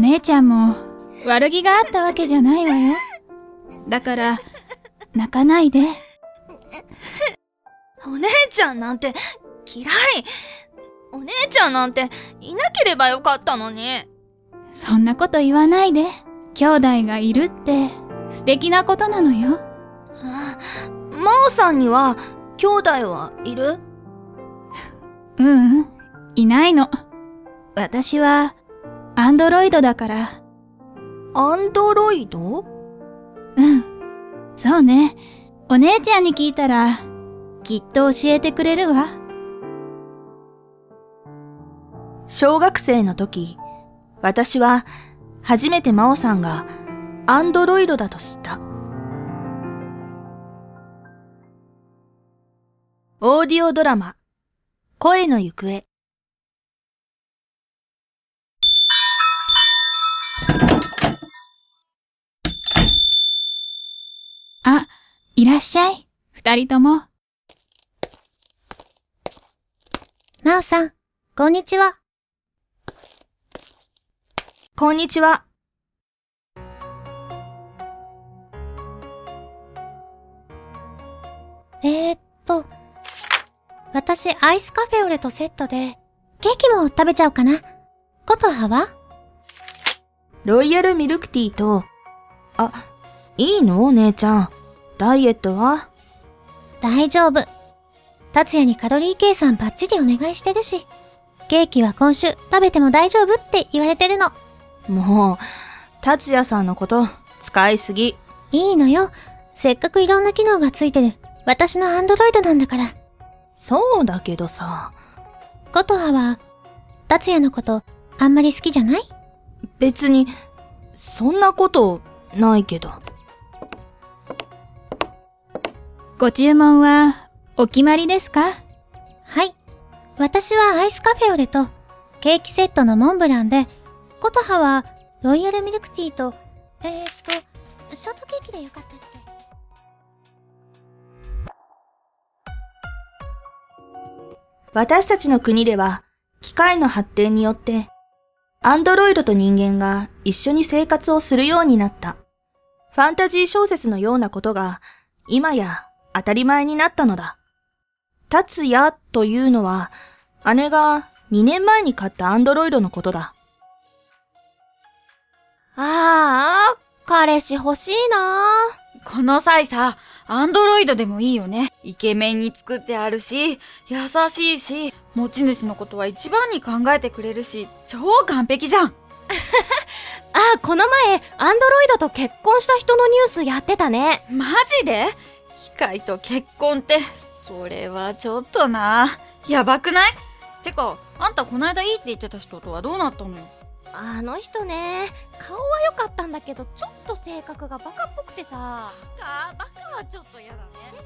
姉ちゃんも悪気があったわけじゃないわよ。だから、泣かないで。お姉ちゃんなんて嫌い。お姉ちゃんなんていなければよかったのに。そんなこと言わないで。兄弟がいるって素敵なことなのよ。真央さんには兄弟はいる？ううん、いないの。私は、アンドロイドだから。アンドロイド？うん。そうね。お姉ちゃんに聞いたら、きっと教えてくれるわ。小学生の時、私は初めて真央さんがアンドロイドだと知った。オーディオドラマ、声の行方。らっしゃい。二人とも。なおさん、こんにちは。こんにちは。えー、っと、私、アイスカフェオレとセットで、ケーキも食べちゃおうかな。ことはは？ロイヤルミルクティーと、あ、いいの？お姉ちゃん。ダイエットは？大丈夫。達也にカロリー計算バッチリお願いしてるし、ケーキは今週食べても大丈夫って言われてるの。もう、達也さんのこと使いすぎ。いいのよ。せっかくいろんな機能がついてる。私のアンドロイドなんだから。そうだけどさ、ことはは、達也のこと、あんまり好きじゃない？別に、そんなことないけど。ご注文は、お決まりですか？はい。私はアイスカフェオレと、ケーキセットのモンブランで、ことはは、ロイヤルミルクティーと、えー、っと、ショートケーキでよかったっけ私たちの国では、機械の発展によって、アンドロイドと人間が一緒に生活をするようになった。ファンタジー小説のようなことが、今や当たり前になったのだ。達也というのは、姉が2年前に買ったアンドロイドのことだ。ああ、彼氏欲しいなこの際さ、アンドロイドでもいいよね。イケメンに作ってあるし、優しいし、持ち主のことは一番に考えてくれるし、超完璧じゃん。あ、この前、アンドロイドと結婚した人のニュースやってたね。マジで？機械と結婚って、それはちょっとな。やばくない？てか、あんたこないだいいって言ってた人とはどうなったのよ？あの人ね、顔は良かったんだけど、ちょっと性格がバカっぽくてさ。あ、バカはちょっと嫌だね。でし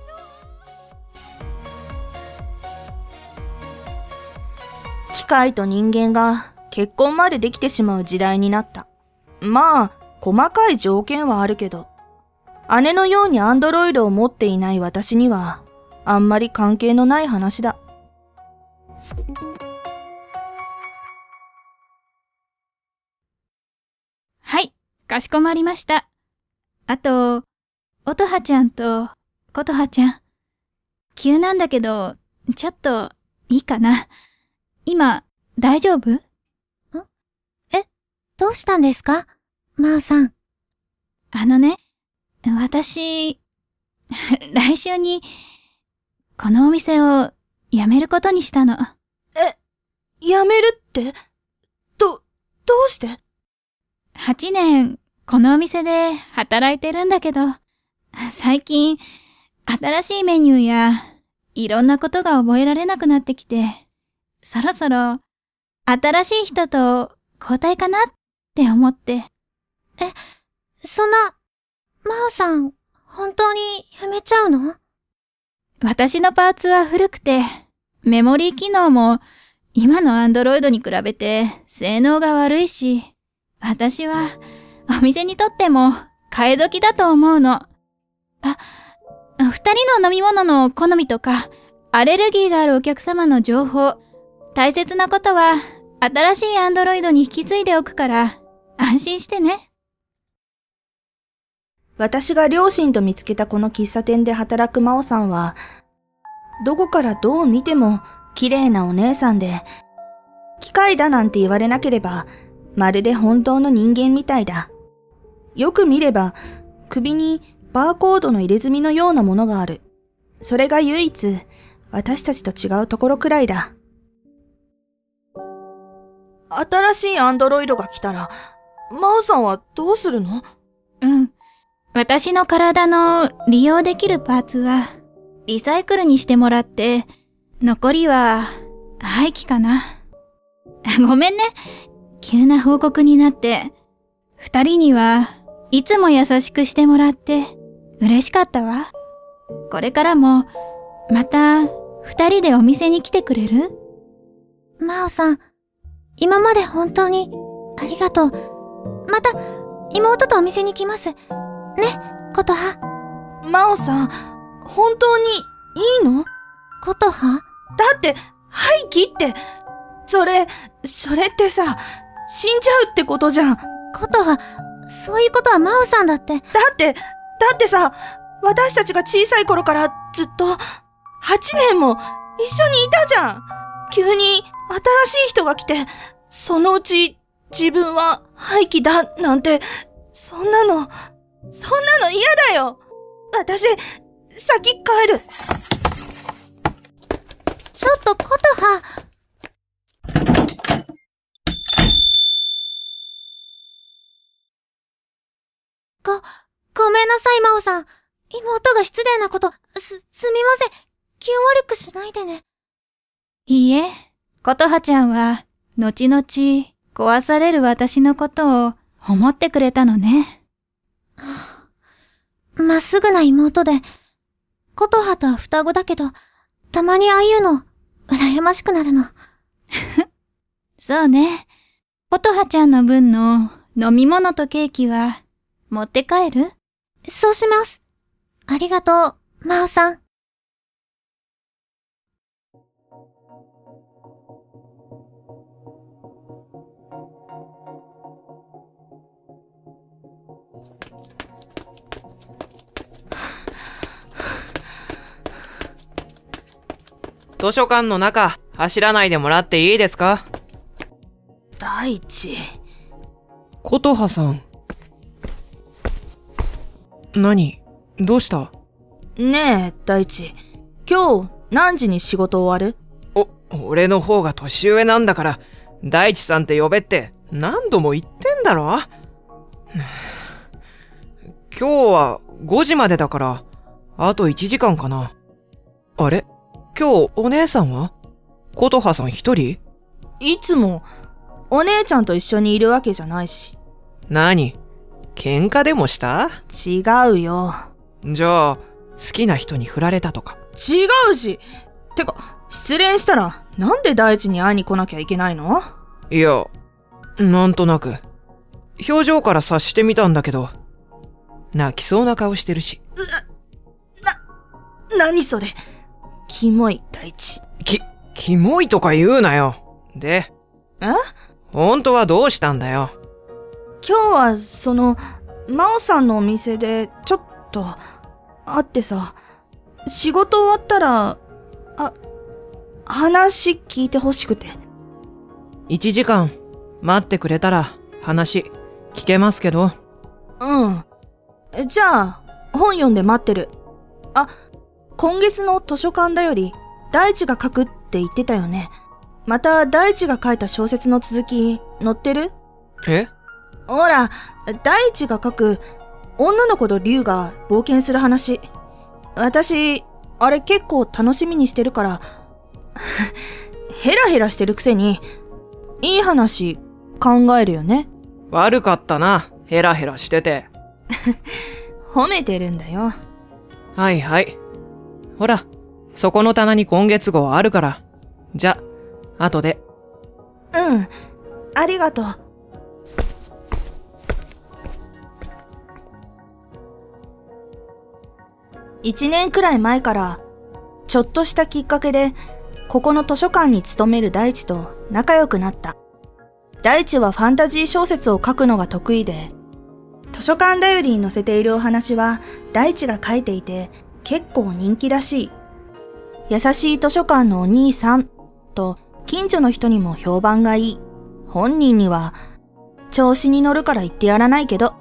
ょ？機械と人間が結婚までできてしまう時代になった。まあ、細かい条件はあるけど、姉のようにアンドロイドを持っていない私には、あんまり関係のない話だ。はい、かしこまりました。あと、音葉ちゃんと、琴葉ちゃん。急なんだけど、ちょっと、いいかな。今、大丈夫？どうしたんですか？まおさん。あのね、私、来週に、このお店を辞めることにしたの。やめるって？ど、どうして？8年、このお店で働いてるんだけど、最近、新しいメニューや、いろんなことが覚えられなくなってきて、そろそろ、新しい人と交代かなって思って。そんな、まおさん、本当にやめちゃうの？私のパーツは古くて、メモリー機能も今のアンドロイドに比べて性能が悪いし、私はお店にとっても替え時だと思うの。あ、二人の飲み物の好みとか、アレルギーがあるお客様の情報、大切なことは新しいアンドロイドに引き継いでおくから、安心してね。私が両親と見つけたこの喫茶店で働く真央さんは、どこからどう見ても綺麗なお姉さんで、機械だなんて言われなければ、まるで本当の人間みたいだ。よく見れば、首にバーコードの入れ墨のようなものがある。それが唯一、私たちと違うところくらいだ。新しいアンドロイドが来たら、真央さんはどうするの？うん。私の体の利用できるパーツは、リサイクルにしてもらって、残りは、廃棄かな。ごめんね。急な報告になって。二人には、いつも優しくしてもらって、嬉しかったわ。これからも、また、二人でお店に来てくれる？真央さん、今まで本当に、ありがとう。また、妹とお店に来ます。ね、ことは。真央さん、本当にいいの？ことはだって、廃棄って、それ、それってさ、死んじゃうってことじゃん。だことは、そういうことは真央さんだって。って、だってさ、私たちが小さい頃からずっと、8年も一緒にいたじゃん。急に新しい人が来て、そのうち自分は廃棄だなんて、そんなの、そんなの嫌だよ。私、先帰る。ちょっとことは。ご、ごめんなさい、真央さん。妹が失礼なこと、す、すみません。気を悪くしないでね。いいえ、ことはちゃんは、後々、壊される私のことを思ってくれたのね。まっすぐな妹で、ことはとは双子だけど、たまにああいうの、羨ましくなるの。そうね。ことはちゃんの分の飲み物とケーキは、持って帰る？そうします。ありがとう、真央さん。図書館の中、走らないでもらっていいですか？大地。琴葉さん。何？どうした？ねえ、大地。今日、何時に仕事終わる？お、俺の方が年上なんだから、大地さんって呼べって何度も言ってんだろ？今日は5時までだから、あと1時間かな。あれ？今日お姉さんは？琴葉さん一人？いつも、お姉ちゃんと一緒にいるわけじゃないし。何？喧嘩でもした？違うよ。じゃあ、好きな人に振られたとか？違うし。てか、失恋したら、なんで大地に会いに来なきゃいけないの？いや、なんとなく。表情から察してみたんだけど、泣きそうな顔してるし。何それ？キモい大地。き、キモいとか言うなよ。で、え本当はどうしたんだよ？今日は、その、真央さんのお店で、ちょっと、会ってさ、仕事終わったら、あ、話聞いてほしくて。1時間、待ってくれたら、話、聞けますけど。うん。じゃあ、本読んで待ってる。あ、今月の図書館だより、大地が書くって言ってたよね。また、大地が書いた小説の続き、載ってる？え？ほら、大地が書く、女の子と竜が冒険する話。私、あれ結構楽しみにしてるから、ヘラヘラしてるくせに、いい話考えるよね。悪かったな、ヘラヘラしてて。褒めてるんだよ。はいはい。ほら、そこの棚に今月号あるから。じゃ、後で。うん、ありがとう。一年くらい前から、ちょっとしたきっかけで、ここの図書館に勤める大地と仲良くなった。大地はファンタジー小説を書くのが得意で、図書館だよりに載せているお話は大地が書いていて結構人気らしい。優しい図書館のお兄さんと近所の人にも評判がいい。本人には調子に乗るから言ってやらないけど、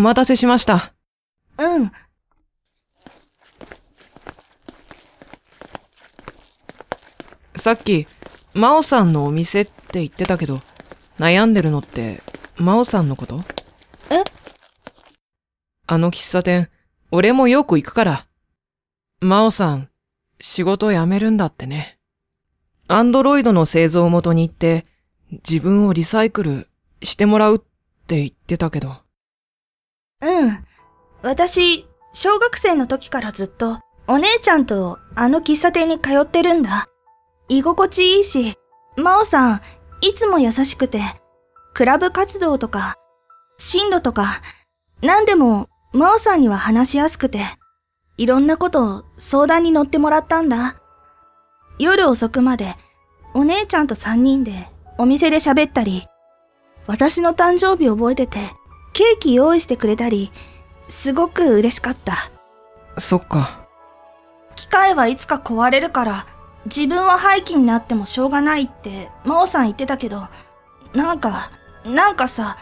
お待たせしました。うん。さっき、真央さんのお店って言ってたけど、悩んでるのって、真央さんのこと？え？あの喫茶店、俺もよく行くから。真央さん、仕事辞めるんだってね。アンドロイドの製造元に行って、自分をリサイクルしてもらうって言ってたけど。うん。私、小学生の時からずっと、お姉ちゃんとあの喫茶店に通ってるんだ。居心地いいし、真央さん、いつも優しくて、クラブ活動とか、進路とか、何でも、真央さんには話しやすくて、いろんなことを相談に乗ってもらったんだ。夜遅くまで、お姉ちゃんと三人で、お店で喋ったり、私の誕生日覚えてて、ケーキ用意してくれたり、すごく嬉しかった。そっか。機械はいつか壊れるから、自分は廃棄になってもしょうがないって、真央さん言ってたけど、なんか、なんかさ、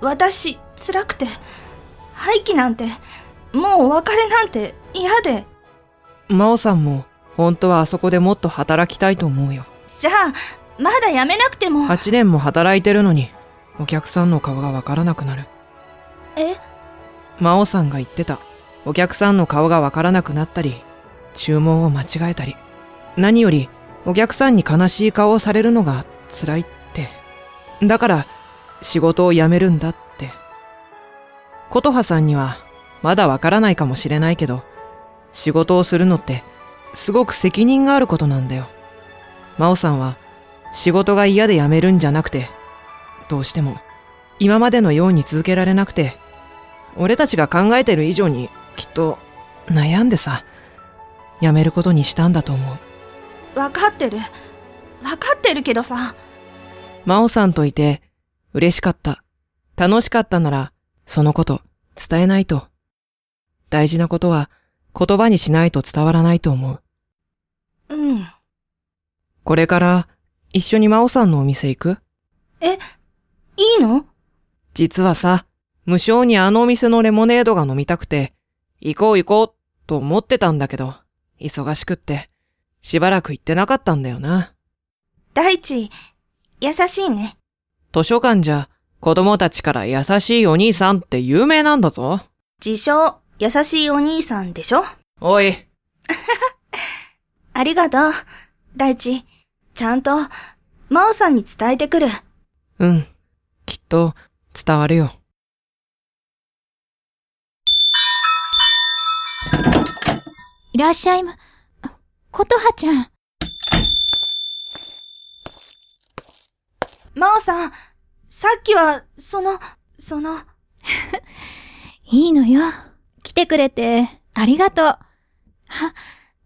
私、辛くて、廃棄なんて、もうお別れなんて嫌で、真央さんも、本当はあそこでもっと働きたいと思うよ。じゃあ、まだ辞めなくても、8年も働いてるのに、お客さんの顔がわからなくなる。え、真央さんが言ってた。お客さんの顔がわからなくなったり、注文を間違えたり、何より、お客さんに悲しい顔をされるのが辛いって。だから、仕事を辞めるんだって。琴葉さんには、まだわからないかもしれないけど、仕事をするのって、すごく責任があることなんだよ。真央さんは、仕事が嫌で辞めるんじゃなくて、どうしても、今までのように続けられなくて、俺たちが考えてる以上に、きっと、悩んでさ、辞めることにしたんだと思う。わかってる。わかってるけどさ、真央さんといて、嬉しかった。楽しかったなら、そのこと、伝えないと。大事なことは、言葉にしないと伝わらないと思う。うん。これから、一緒に真央さんのお店行く？いいの？実はさ、無償にあのお店のレモネードが飲みたくて、行こう行こう、と思ってたんだけど、忙しくって、しばらく行ってなかったんだよな。大地、優しいね。図書館じゃ、子供たちから優しいお兄さんって有名なんだぞ。自称、優しいお兄さんでしょ？おい、ありがとう。大地、ちゃんと、真央さんに伝えてくる。うん、きっと、伝わるよ。いらっしゃいま、ことはちゃん。真央さん、さっきは、その、その、いいのよ。来てくれて、ありがとう。は、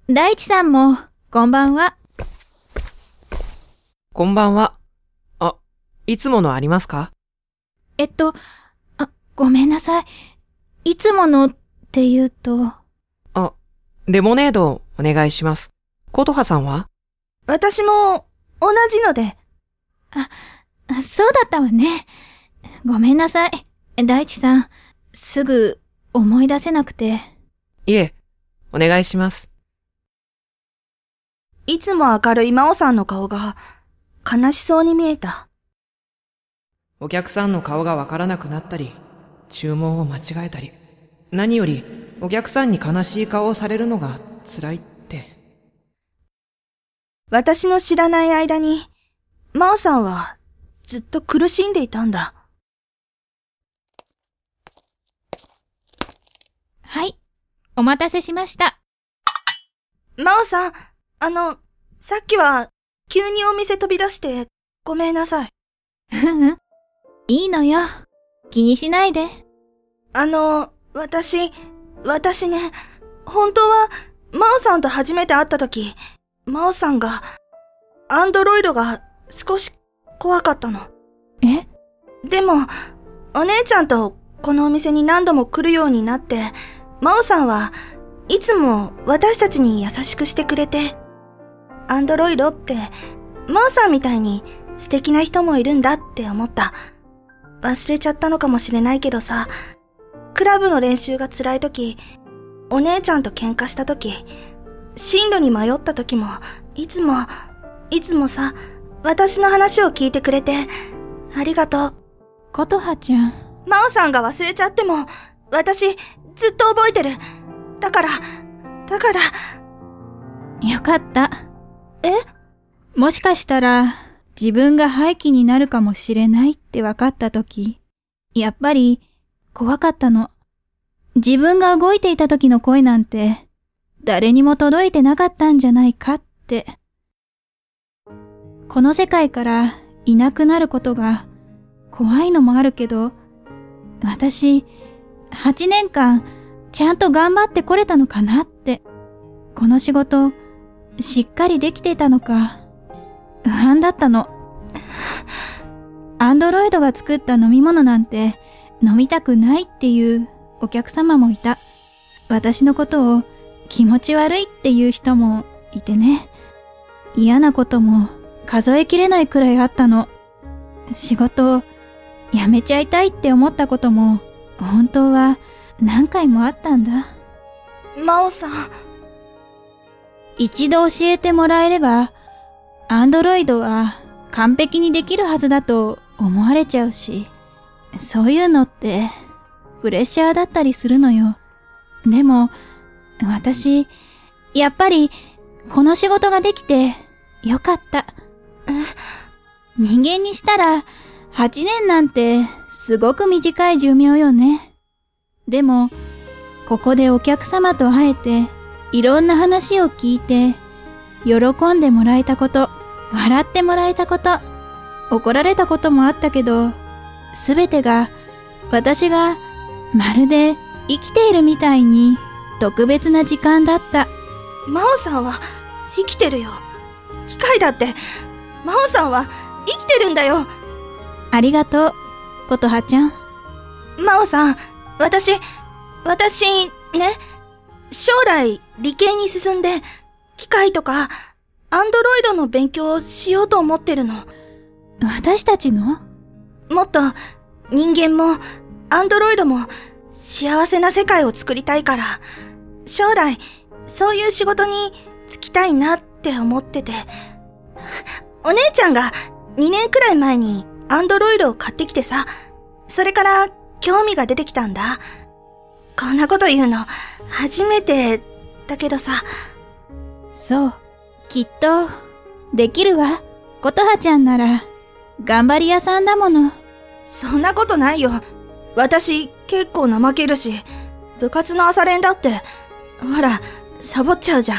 大地さんも、こんばんは。こんばんは。あ、いつものありますか？えっと、あ、ごめんなさい。いつものって言うと、あ、レモネードお願いします。琴葉さんは？私も、同じので、あそうだったわね。ごめんなさい。大地さん、すぐ思い出せなくて。いえ、お願いします。いつも明るい真央さんの顔が、悲しそうに見えた。お客さんの顔がわからなくなったり、注文を間違えたり、何よりお客さんに悲しい顔をされるのが辛いって。私の知らない間に、真央さんは、ずっと苦しんでいたんだ。お待たせしました。真央さん、あの、さっきは、急にお店飛び出して、ごめんなさい。ふふ。いいのよ。気にしないで。あの、私、私ね、本当は、真央さんと初めて会った時、真央さんが、アンドロイドが少し怖かったの。え？でも、お姉ちゃんとこのお店に何度も来るようになって、真央さんはいつも私たちに優しくしてくれて、アンドロイドって、真央さんみたいに素敵な人もいるんだって思った。忘れちゃったのかもしれないけどさ、クラブの練習が辛い時、お姉ちゃんと喧嘩した時、進路に迷った時も、いつも、いつもさ、私の話を聞いてくれて、ありがとう。ことはちゃん。真央さんが忘れちゃっても、私、ずっと覚えてる。だから、だから、よかった。え？もしかしたら、自分が廃棄になるかもしれないって分かった時、やっぱり、怖かったの。自分が動いていた時の声なんて、誰にも届いてなかったんじゃないかって。この世界からいなくなることが怖いのもあるけど、私、8年間ちゃんと頑張ってこれたのかなって。この仕事、しっかりできていたのか、不安だったの。アンドロイドが作った飲み物なんて飲みたくないっていうお客様もいた。私のことを気持ち悪いっていう人もいてね。嫌なことも数えきれないくらいあったの。仕事を辞めちゃいたいって思ったことも本当は何回もあったんだ。真央さん、一度教えてもらえれば、アンドロイドは完璧にできるはずだと思われちゃうし、そういうのってプレッシャーだったりするのよ。でも、私、やっぱりこの仕事ができてよかった。人間にしたら8年なんてすごく短い寿命よね。でも、ここでお客様と会えて、いろんな話を聞いて、喜んでもらえたこと、笑ってもらえたこと、怒られたこともあったけど、すべてが、私が、まるで生きているみたいに、特別な時間だった。真央さんは生きてるよ。機械だって、真央さんは生きてるんだよ。ありがとう、ことはちゃん。真央さん、私、私、ね、将来理系に進んで、機械とか、アンドロイドの勉強をしようと思ってるの。私たちの？もっと人間もアンドロイドも幸せな世界を作りたいから、将来そういう仕事に就きたいなって思ってて。お姉ちゃんが2年くらい前にアンドロイドを買ってきてさ、それから興味が出てきたんだ。こんなこと言うの初めてだけどさ、そう、きっと、できるわ。ことはちゃんなら、頑張り屋さんだもの。そんなことないよ。私結構怠けるし、部活の朝練だって、ほら、サボっちゃうじゃん。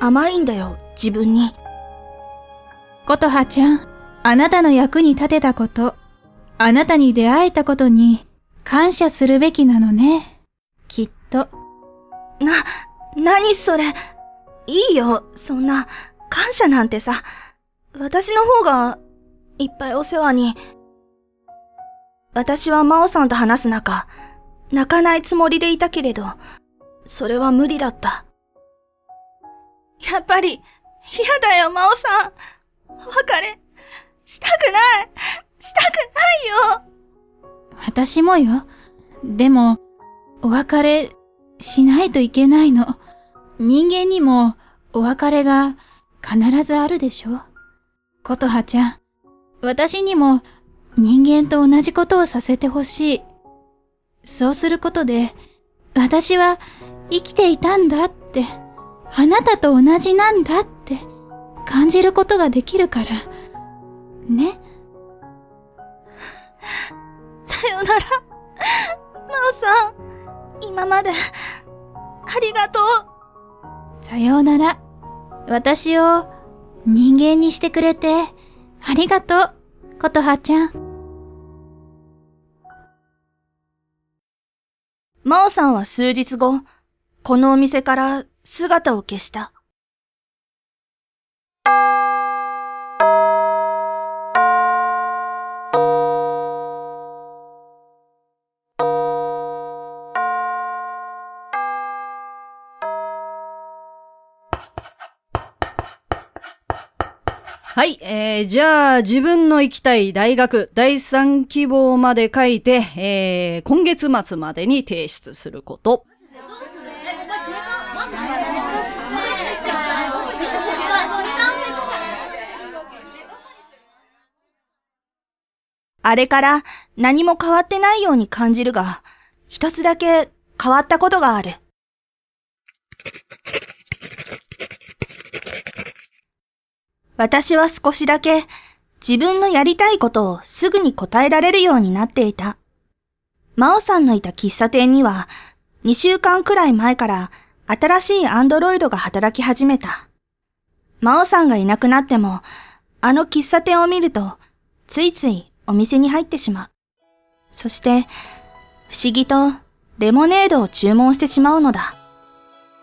甘いんだよ、自分に。ことはちゃん、あなたの役に立てたこと、あなたに出会えたことに感謝するべきなのね。きっと。な、何それ。いいよ、そんな、感謝なんてさ。私の方が、いっぱいお世話に。私は真央さんと話す中、泣かないつもりでいたけれど、それは無理だった。やっぱり、嫌だよ、真央さん。お別れ、したくない。したくないよ。私もよ。でも、お別れしないといけないの。人間にもお別れが必ずあるでしょことはちゃん、私にも人間と同じことをさせてほしい。そうすることで、私は生きていたんだって、あなたと同じなんだって感じることができるから。ね。さよなら。真央さん、今まで、あありがとう。さようなら。私を人間にしてくれて、ありがとう、ことはちゃん。真央さんは数日後、このお店から姿を消した。はい、えー、じゃあ自分の行きたい大学第3希望まで書いて、えー、今月末までに提出すること。あれから何も変わってないように感じるが、一つだけ変わったことがある。私は少しだけ自分のやりたいことをすぐに答えられるようになっていた。真央さんのいた喫茶店には2週間くらい前から新しいアンドロイドが働き始めた。真央さんがいなくなっても、あの喫茶店を見ると、ついついお店に入ってしまう。そして、不思議とレモネードを注文してしまうのだ。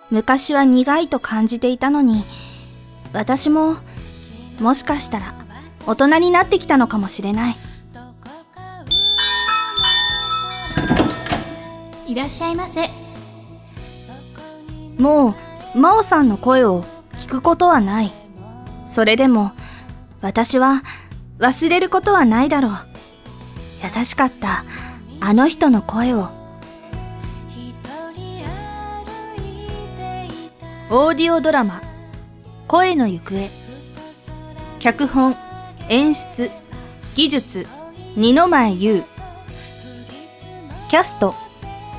昔は苦いと感じていたのに、私ももしかしたら大人になってきたのかもしれない。いらっしゃいませ。もう真央さんの声を聞くことはない。それでも私は忘れることはないだろう。優しかったあの人の声を。オーディオドラマ「声の行方」脚本、演出、技術、二の前優。キャスト、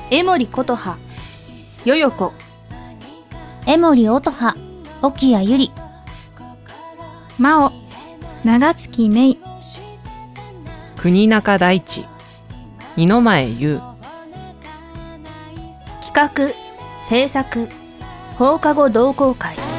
江森琴葉、よよこ。江森音葉、沖谷ゆり。真央、長月芽衣。国中大地、二の前優。企画、制作、放課後同好会。